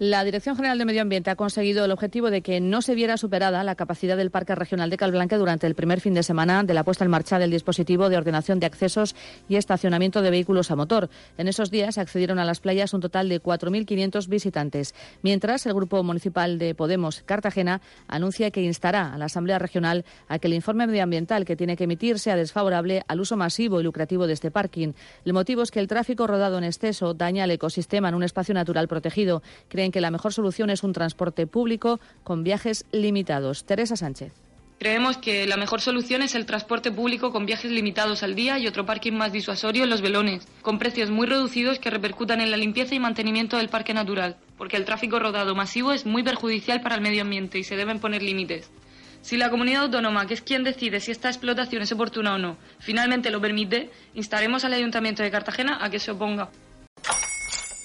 La Dirección General de Medio Ambiente ha conseguido el objetivo de que no se viera superada la capacidad del Parque Regional de Calblanca durante el primer fin de semana de la puesta en marcha del dispositivo de ordenación de accesos y estacionamiento de vehículos a motor. En esos días accedieron a las playas un total de 4.500 visitantes, mientras el Grupo Municipal de Podemos Cartagena anuncia que instará a la Asamblea Regional a que el informe medioambiental que tiene que emitir sea desfavorable al uso masivo y lucrativo de este parking. El motivo es que el tráfico rodado en exceso daña el ecosistema en un espacio natural protegido. Creen que la mejor solución es un transporte público con viajes limitados. Teresa Sánchez. Creemos que la mejor solución es el transporte público con viajes limitados al día y otro parking más disuasorio en los velones, con precios muy reducidos que repercutan en la limpieza y mantenimiento del parque natural, porque el tráfico rodado masivo es muy perjudicial para el medio ambiente y se deben poner límites. Si la comunidad autónoma, que es quien decide si esta explotación es oportuna o no, finalmente lo permite, instaremos al Ayuntamiento de Cartagena a que se oponga.